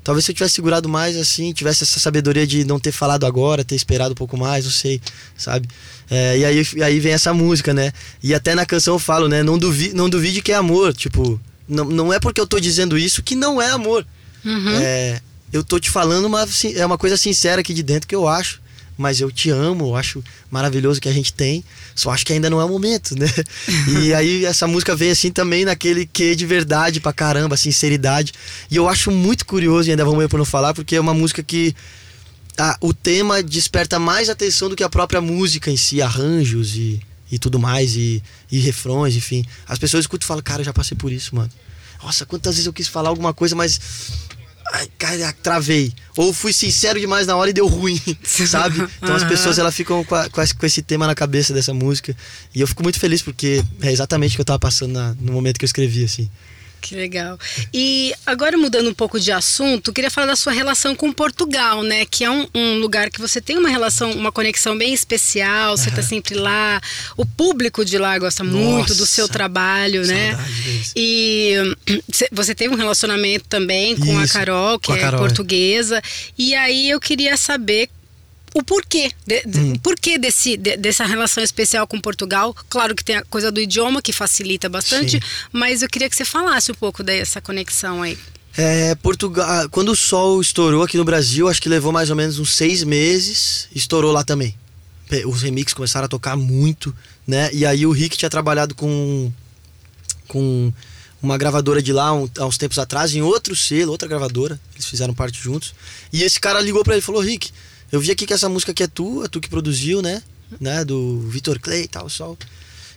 talvez se eu tivesse segurado mais assim, tivesse essa sabedoria de não ter falado agora, ter esperado um pouco mais, não sei, sabe? É, e, aí, e aí vem essa música, né? E até na canção eu falo, né? Não, duvi, não duvide que é amor, tipo, não, não é porque eu tô dizendo isso que não é amor. Uhum. É, eu tô te falando uma, é uma coisa sincera aqui de dentro que eu acho. Mas eu te amo, eu acho maravilhoso que a gente tem. Só acho que ainda não é o momento, né? e aí essa música vem assim também naquele que de verdade pra caramba, sinceridade. E eu acho muito curioso, e ainda vamos ver por não falar, porque é uma música que o tema desperta mais atenção do que a própria música em si, arranjos e, e tudo mais, e, e refrões, enfim. As pessoas escutam e falam, cara, eu já passei por isso, mano. Nossa, quantas vezes eu quis falar alguma coisa, mas ai, cara, travei. Ou fui sincero demais na hora e deu ruim, sabe? Então uhum. as pessoas elas ficam com, a, com, esse tema na cabeça dessa música. E eu fico muito feliz porque é exatamente o que eu tava passando na, no momento que eu escrevi, assim. Que legal. E agora mudando um pouco de assunto, queria falar da sua relação com Portugal, né? Que é um, um lugar que você tem uma relação, uma conexão bem especial, você está sempre lá. O público de lá gosta Nossa, muito do seu trabalho, né? Deles. E você teve um relacionamento também com Isso, a Carol, que é Carol, é portuguesa. E aí eu queria saber o porquê, de, hum. porquê desse, de, dessa relação especial com Portugal. Claro que tem a coisa do idioma que facilita bastante, Sim. mas eu queria que você falasse um pouco dessa conexão aí. É, Portugal, ah, quando o sol estourou aqui no Brasil, acho que levou mais ou menos uns seis meses, estourou lá também. Os remixes começaram a tocar muito, né? E aí o Rick tinha trabalhado com, com uma gravadora de lá um, há uns tempos atrás, em outro selo, outra gravadora. Eles fizeram parte juntos. E esse cara ligou para ele e falou: Rick, eu vi aqui que essa música aqui é tua, tu que produziu, né? né? Do Vitor Clay e tal, sol.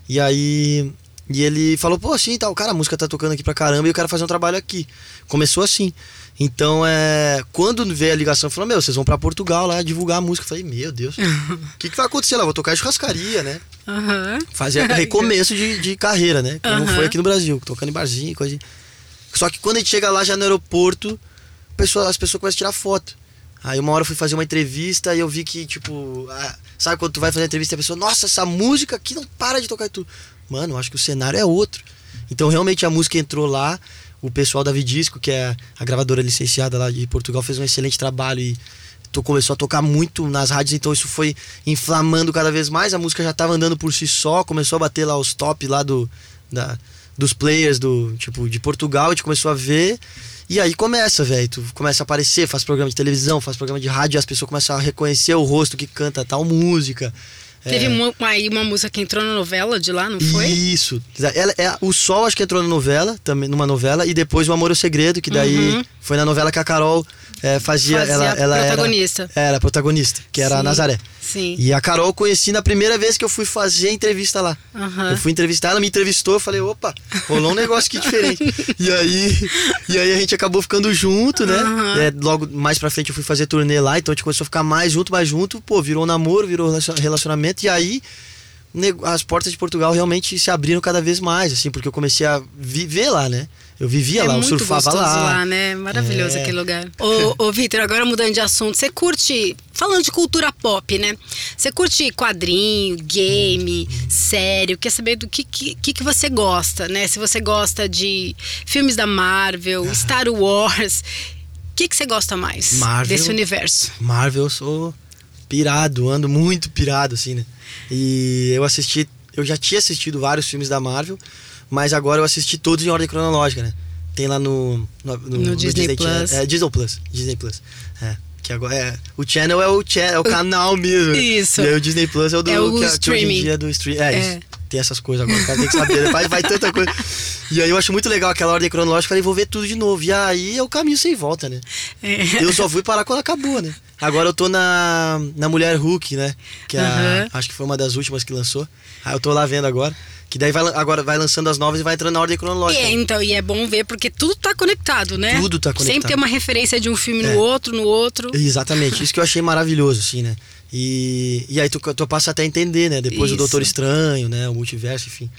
E aí. E ele falou, pô, assim, tal, cara, a música tá tocando aqui pra caramba e eu quero fazer um trabalho aqui. Começou assim. Então, é. Quando veio a ligação, falou, meu, vocês vão pra Portugal lá divulgar a música. Eu falei, meu Deus, o que, que vai acontecer lá? Vou tocar churrascaria, né? Uhum. Fazer recomeço de, de carreira, né? Como uhum. foi aqui no Brasil, tocando em barzinho, coisa. Só que quando a gente chega lá já no aeroporto, pessoa, as pessoas começam a tirar foto. Aí uma hora eu fui fazer uma entrevista e eu vi que, tipo, a, sabe quando tu vai fazer uma entrevista e a pessoa, nossa, essa música aqui não para de tocar e tudo. Mano, acho que o cenário é outro. Então realmente a música entrou lá, o pessoal da Vidisco, que é a gravadora licenciada lá de Portugal, fez um excelente trabalho e tu começou a tocar muito nas rádios, então isso foi inflamando cada vez mais, a música já estava andando por si só, começou a bater lá os top lá do, da, dos players do tipo de Portugal, a gente começou a ver e aí começa, velho. Tu começa a aparecer, faz programa de televisão, faz programa de rádio, e as pessoas começam a reconhecer o rosto que canta tal música. Teve é... uma, aí uma música que entrou na novela de lá, não foi? Isso. Ela, é, o Sol acho que entrou na novela, também numa novela, e depois o Amor é o Segredo, que daí uhum. foi na novela que a Carol é, fazia, fazia. ela, ela protagonista. Era, era protagonista, que era Sim. a Nazaré. Sim. E a Carol conheci na primeira vez que eu fui fazer a entrevista lá. Uhum. Eu fui entrevistar, ela me entrevistou, eu falei, opa, rolou um negócio aqui diferente. e aí, e aí a gente acabou ficando junto, né? Uhum. É, logo mais pra frente eu fui fazer turnê lá, então a gente começou a ficar mais junto, mais junto. Pô, virou um namoro, virou relacionamento. E aí as portas de Portugal realmente se abriram cada vez mais, assim, porque eu comecei a viver lá, né? Eu vivia é lá, eu surfava lá. lá, né? Maravilhoso é. aquele lugar. Ô, ô Vitor, agora mudando de assunto, você curte, falando de cultura pop, né? Você curte quadrinho, game, sério, quer saber do que, que, que você gosta, né? Se você gosta de filmes da Marvel, Star Wars que, que você gosta mais Marvel. desse universo? Marvel, eu sou pirado, ando muito pirado, assim, né? E eu assisti, eu já tinha assistido vários filmes da Marvel, mas agora eu assisti todos em ordem cronológica, né? Tem lá no, no, No Disney Plus. Channel. É, Disney Plus. Disney Plus. É. Que agora é. O channel é o, channel, é o canal mesmo. né? Isso. E aí o Disney Plus é o do É o que, que hoje em streaming. dia é do stream. É, É. isso. Tem essas coisas agora, o cara tem que saber. né? Vai, vai tanta coisa. E aí eu acho muito legal aquela ordem cronológica, eu vou ver tudo de novo. E aí é o caminho sem volta, né? É. Eu só fui parar quando acabou, né? Agora eu tô na, na Mulher Hulk, né? Que é a- acho que foi uma das últimas que lançou. Aí eu tô lá vendo agora. Que daí vai, agora vai lançando as novas e vai entrando na ordem cronológica. é, então, e é bom ver porque tudo tá conectado, né? Tudo tá conectado. Sempre tem uma referência de um filme no É. outro, no outro. Exatamente, isso que eu achei maravilhoso, assim, né? E, e aí tu, tu passa até a entender, né? Depois Isso. o Doutor Estranho, né? O multiverso, enfim.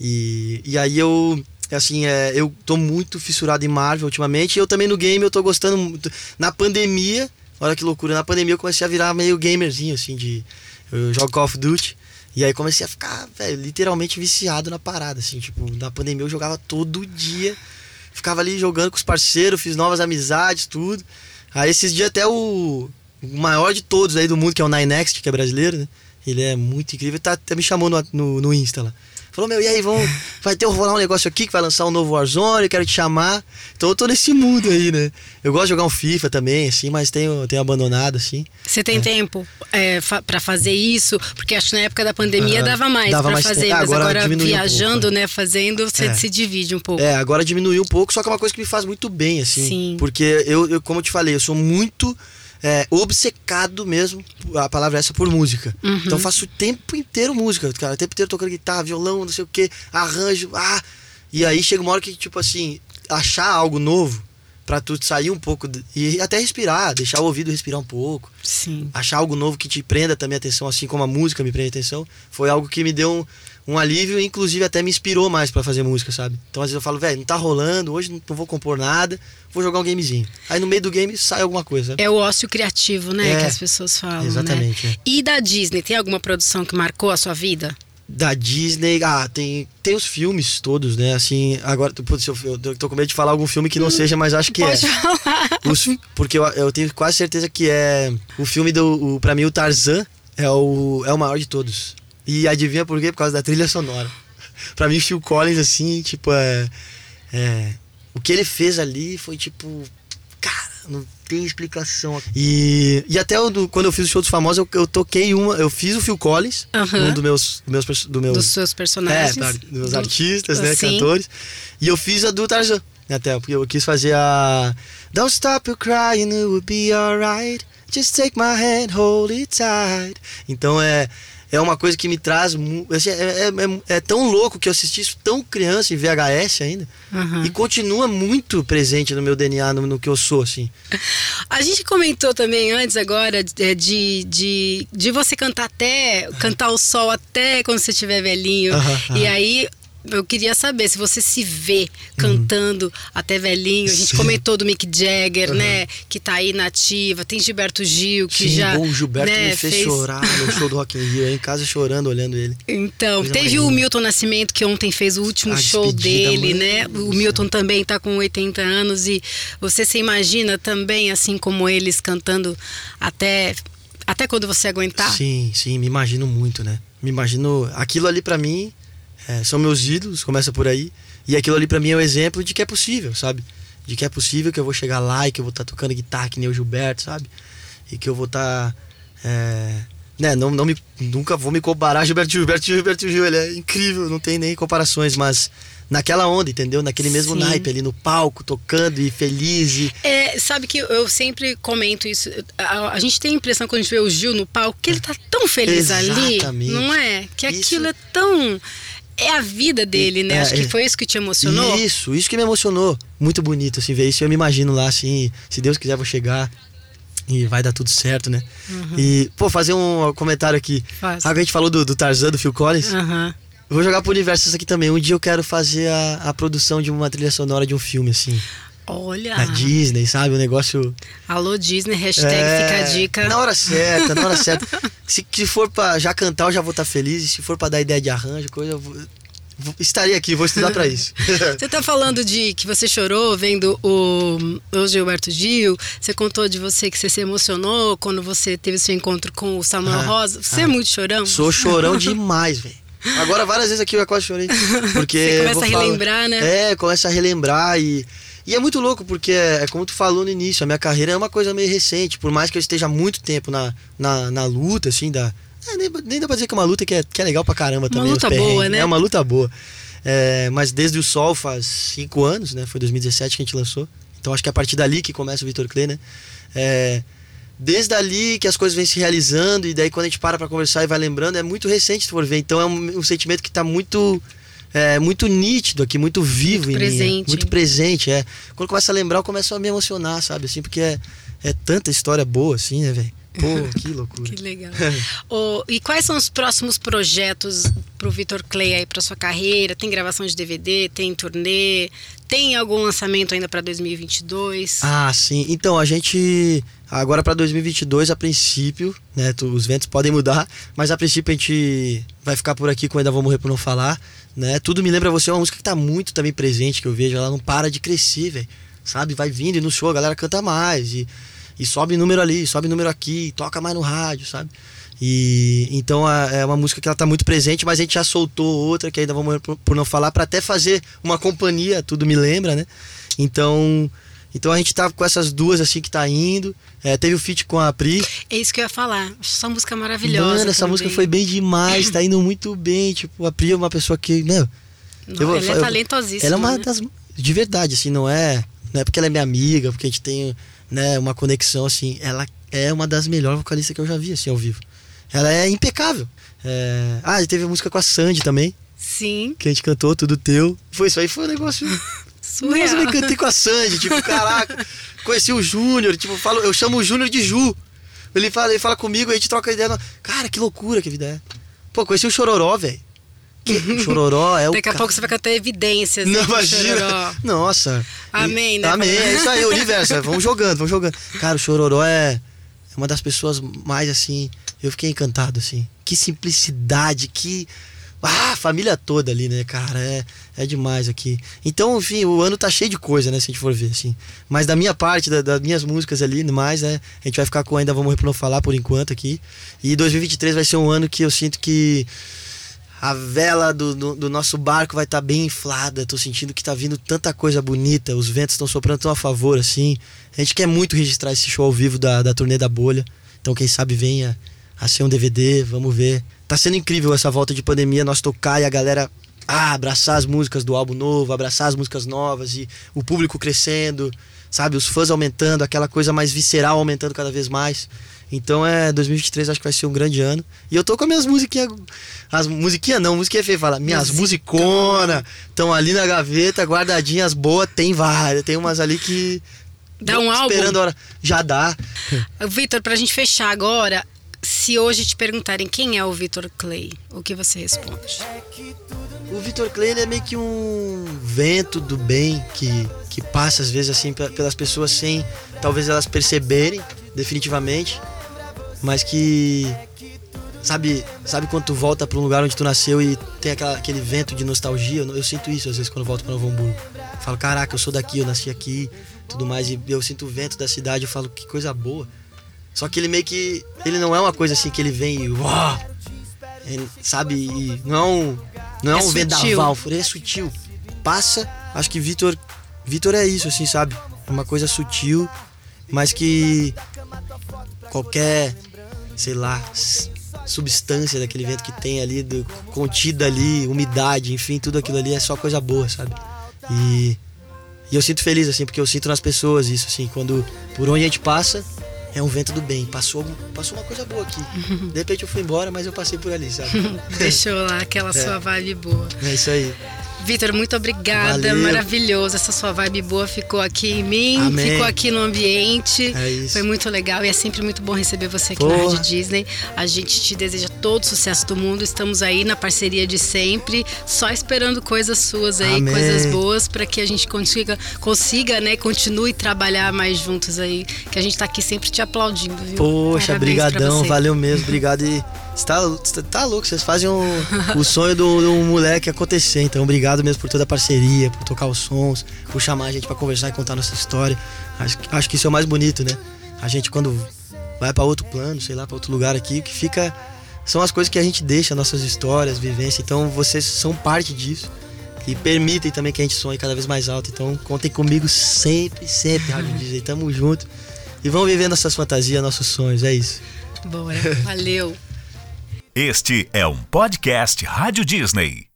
E, e aí eu, assim, é, eu tô muito fissurado em Marvel ultimamente. E eu também no game eu tô gostando muito. Na pandemia, olha que loucura, na pandemia eu comecei a virar meio gamerzinho, assim, de. Eu jogo Call of Duty. E aí comecei a ficar, velho, literalmente viciado na parada, assim, tipo, na pandemia eu jogava todo dia. Ficava ali jogando com os parceiros, fiz novas amizades, tudo. Aí esses dias até o, maior de todos aí do mundo, que é o Ninext, que é brasileiro, né? Ele é muito incrível, tá, até me chamou no, no, no Insta lá. Falou, meu, e aí, vamos, vai ter rolar um negócio aqui que vai lançar um novo Warzone, eu quero te chamar. Então eu tô nesse mundo aí, né? Eu gosto de jogar um FIFA também, assim, mas tenho, tenho abandonado, assim. Você tem tempo é, fa pra fazer isso? Porque acho que na época da pandemia Aham. dava mais Dava pra mais fazer, tempo. Ah, mas agora agora, diminuiu um viajando, pouco, né, fazendo, você É. se divide um pouco. É, agora diminuiu um pouco, só que é uma coisa que me faz muito bem, assim. Sim. Porque eu, eu, como eu te falei, eu sou muito é, obcecado mesmo, a palavra é essa, por música. Uhum. Então eu faço o tempo inteiro música, cara. O tempo inteiro tocando guitarra, violão, não sei o que, arranjo, ah. E aí chega uma hora que, tipo assim, achar algo novo pra tu sair um pouco de- e até respirar, deixar o ouvido respirar um pouco Sim. achar algo novo que te prenda também a atenção, assim como a música me prende a atenção, foi algo que me deu um, um alívio e inclusive até me inspirou mais pra fazer música, sabe? Então às vezes eu falo, velho, não tá rolando, hoje não vou compor nada, vou jogar um gamezinho. Aí no meio do game sai alguma coisa, sabe? É o ócio criativo, né, É, que as pessoas falam, exatamente, né? é. E da Disney, tem alguma produção que marcou a sua vida? Da Disney, ah, tem, tem os filmes todos, né? Assim, agora, putz, eu, eu tô com medo de falar algum filme que não seja, mas acho que Hum, Pode é. falar. Os- porque eu, eu tenho quase certeza que é o filme do. O, pra mim, o Tarzan é o, é o maior de todos. E adivinha por quê? Por causa da trilha sonora. pra mim, Phil Collins, assim, tipo, é, é. O que ele fez ali foi tipo. Não tem explicação. E, e até do- quando eu fiz o show dos famosos, eu, eu toquei uma. Eu fiz o Phil Collins, Aham. um dos meus. Do meus, do meus Dos seus personagens. é, dos meus Do- artistas, né, Sim. cantores. E eu fiz a do Tarzan, até, porque eu quis fazer a Don't stop you crying, it will be alright. Just take my hand, hold it tight. Então é é uma coisa que me traz assim, é, é, é- é tão louco que eu assisti isso tão criança em VHS ainda Aham. e continua muito presente no meu DNA, no, no que eu sou assim. A gente comentou também antes agora é, de, de, de você cantar até, cantar o sol até quando você estiver velhinho. Aham, E aí eu queria saber se você se vê cantando até velhinho. A gente Sim. comentou do Mick Jagger, Aham. né? Que tá aí na ativa. Tem Gilberto Gil, que Sim, já. o Gilberto né, me fez, chorar no show do Rock in Rio, em casa chorando olhando ele. Então, Coisa teve o. Milton Nascimento, que ontem fez o último A show dele, mano né? O céu. Milton também tá com 80 anos e você se imagina também, assim como eles, cantando até, até quando você aguentar? Sim, sim, me imagino muito, né? Me imagino. Aquilo ali pra mim é, são meus ídolos, começa por aí. E aquilo ali pra mim é o exemplo de que é possível, sabe? De que é possível que eu vou chegar lá e que eu vou estar tocando guitarra que nem o Gilberto, sabe? E que eu vou estar. né, não, não me, nunca vou me comparar Gilberto Gil, Gilberto Gil, Gilberto Gil, ele é incrível, não tem nem comparações, mas naquela onda, entendeu? Naquele mesmo Sim. naipe ali no palco, tocando e feliz e. É, sabe que eu sempre comento isso. A, a gente tem a impressão quando a gente vê o Gil no palco que ele tá tão feliz ali, Exatamente. não é? Que Isso- aquilo é tão. É a vida dele, né? É, Acho que é. foi isso que te emocionou. Isso, isso que me emocionou. Muito bonito, assim, ver isso. Eu me imagino lá, assim, se Deus quiser, vou chegar. E vai dar tudo certo, né? E, pô, fazer um comentário aqui. Faz. A gente falou do, do Tarzan, do Phil Collins. Eu Vou jogar pro universo isso aqui também. Um dia eu quero fazer a, a produção de uma trilha sonora de um filme, assim. Olha. Na Disney, sabe? Um negócio. Alô Disney, hashtag É, fica a dica. Na hora certa, na hora certa. Se, se for pra já cantar, eu já vou estar feliz. E se for pra dar ideia de arranjo, coisa, eu vou, estaria aqui, vou estudar para isso. você tá falando de que você chorou vendo o, o Gilberto Gil, você contou de você que você se emocionou quando você teve seu encontro com o Samuel ah, Rosa. Você é ah, é muito chorão? Sou chorão demais, velho. Agora várias vezes aqui eu quase chorei. Porque você começa a relembrar, falar, né? É, começa a relembrar e e é muito louco, porque é, é, como tu falou no início, a minha carreira é uma coisa meio recente. Por mais que eu esteja muito tempo na, na, na luta, assim, da. É, nem, nem, dá pra dizer que é uma luta que é, que é legal pra caramba também. Uma luta boa, né? É uma luta boa. É, mas desde o Sol faz cinco anos, né? Foi 2017 que a gente lançou. Então acho que é a partir dali que começa o Vitor Clay, né? É, desde ali que as coisas vêm se realizando, e daí quando a gente para pra conversar e vai lembrando, é muito recente, se for ver. Então é um, um sentimento que tá muito é, muito nítido aqui, muito vivo muito em presente. mim. Muito presente, é. Quando começa a lembrar, eu começo a me emocionar, sabe? Assim, porque é, é tanta história boa, assim, né, velho? Pô, que loucura. que legal. oh, e quais são os próximos projetos pro Vitor Clay aí pra sua carreira? Tem gravação de DVD, tem turnê, tem algum lançamento ainda para 2022? Ah, sim. Então, a gente agora para 2022, a princípio, né, os ventos podem mudar, mas a princípio a gente vai ficar por aqui com Ainda Vou Morrer Por Não Falar né? Tudo me lembra você, é uma música que tá muito também presente, que eu vejo, ela não para de crescer, velho. Sabe? Vai vindo e no show a galera canta mais e, e sobe número ali, sobe número aqui, toca mais no rádio, sabe? E então é uma música que ela tá muito presente, mas a gente já soltou outra que ainda vamos por, por não falar para até fazer uma companhia, tudo me lembra, né? Então, então a gente tá com essas duas assim que tá indo. É, teve o feat com a Pri. É isso que eu ia falar. Essa música é maravilhosa. Mano, essa também. música foi bem demais, tá indo muito bem. Tipo, a Pri é uma pessoa que, meu. Não, eu, ela é talentosíssima. Ela é uma né? das. De verdade, assim, não é. Não é porque ela é minha amiga, porque a gente tem né, uma conexão, assim. Ela é uma das melhores vocalistas que eu já vi, assim, ao vivo. Ela é impecável. É... Ah, teve a música com a Sandy também. Sim. Que a gente cantou, tudo teu. Foi isso aí, foi um negócio Surreal. Nossa, eu me cantei com a Sandy, tipo, caraca. Conheci o Júnior, tipo, falo, eu chamo o Júnior de Ju. Ele fala, ele fala comigo, a gente troca ideia. No... Cara, que loucura que vida é. Pô, conheci o Chororó, velho. O Chororó é o. Daqui a pouco você vai cantar evidências. Não, imagina. Nossa. Amém, né? Amém. É isso aí, o universo. Vamos jogando, vamos jogando. Cara, o Chororó é, é uma das pessoas mais assim. Eu fiquei encantado, assim. Que simplicidade, que ah, família toda ali, né, cara? É, é demais aqui. Então, enfim, o ano tá cheio de coisa, né? Se a gente for ver, assim. Mas da minha parte, da, das minhas músicas ali, mais, né? A gente vai ficar com Ainda Vamos Morrer Não Falar por enquanto aqui. E 2023 vai ser um ano que eu sinto que a vela do, do, do nosso barco vai estar tá bem inflada. Tô sentindo que tá vindo tanta coisa bonita. Os ventos estão soprando tão a favor, assim. A gente quer muito registrar esse show ao vivo da, da turnê da bolha. Então, quem sabe venha a ser um DVD, vamos ver tá sendo incrível essa volta de pandemia, nós tocar e a galera ah, abraçar as músicas do álbum novo, abraçar as músicas novas e o público crescendo, sabe? Os fãs aumentando, aquela coisa mais visceral aumentando cada vez mais. Então é 2023 acho que vai ser um grande ano. E eu tô com as minhas musiquinhas. As musiquinhas não, musiquinha feia, fala. Minhas musicona estão ali na gaveta, guardadinhas boas, tem várias. Tem umas ali que. Dá um álbum? Esperando a hora. Já dá. Vitor, pra gente fechar agora, se hoje te perguntarem quem é o Vitor Clay, o que você responde? O Vitor Clay é meio que um vento do bem que, que passa às vezes assim pelas pessoas sem talvez elas perceberem definitivamente, mas que sabe sabe quando tu volta para um lugar onde tu nasceu e tem aquela, aquele vento de nostalgia. Eu, eu sinto isso às vezes quando volto para Novo Hamburgo. Falo caraca, eu sou daqui, eu nasci aqui, tudo mais e eu sinto o vento da cidade. Eu falo que coisa boa só que ele meio que. Ele não é uma coisa assim que ele vem e. Uau, ele, sabe? E não é um, não é, é um vendaval, é sutil. Passa, acho que Vitor. Vitor é isso, assim, sabe? É uma coisa sutil, mas que qualquer, sei lá, substância daquele vento que tem ali, do, contida ali, umidade, enfim, tudo aquilo ali é só coisa boa, sabe? E, e eu sinto feliz, assim, porque eu sinto nas pessoas isso, assim, quando por onde a gente passa, é um vento do bem. Passou, passou uma coisa boa aqui. De repente eu fui embora, mas eu passei por ali, sabe? Deixou lá aquela é. sua vibe boa. É isso aí. Vitor, muito obrigada. Valeu. Maravilhoso. Essa sua vibe boa ficou aqui em mim, Amém. ficou aqui no ambiente. É isso. Foi muito legal e é sempre muito bom receber você aqui Porra. na Rádio Disney. A gente te deseja todo o sucesso do mundo. Estamos aí na parceria de sempre, só esperando coisas suas aí, Amém. coisas boas para que a gente consiga, consiga, né, continue trabalhar mais juntos aí, que a gente tá aqui sempre te aplaudindo, viu? Poxa, brigadão, valeu mesmo, obrigado e Você tá, tá louco, vocês fazem o, o sonho do, do moleque acontecer. Então, obrigado mesmo por toda a parceria, por tocar os sons, por chamar a gente para conversar e contar nossa história. Acho, acho que isso é o mais bonito, né? A gente, quando vai para outro plano, sei lá, para outro lugar aqui, que fica são as coisas que a gente deixa, nossas histórias, vivências. Então, vocês são parte disso e permitem também que a gente sonhe cada vez mais alto. Então, contem comigo sempre, sempre, Rádio DJ. Tamo junto. E vamos vivendo nossas fantasias, nossos sonhos. É isso. Bora. Valeu. Este é um podcast Rádio Disney.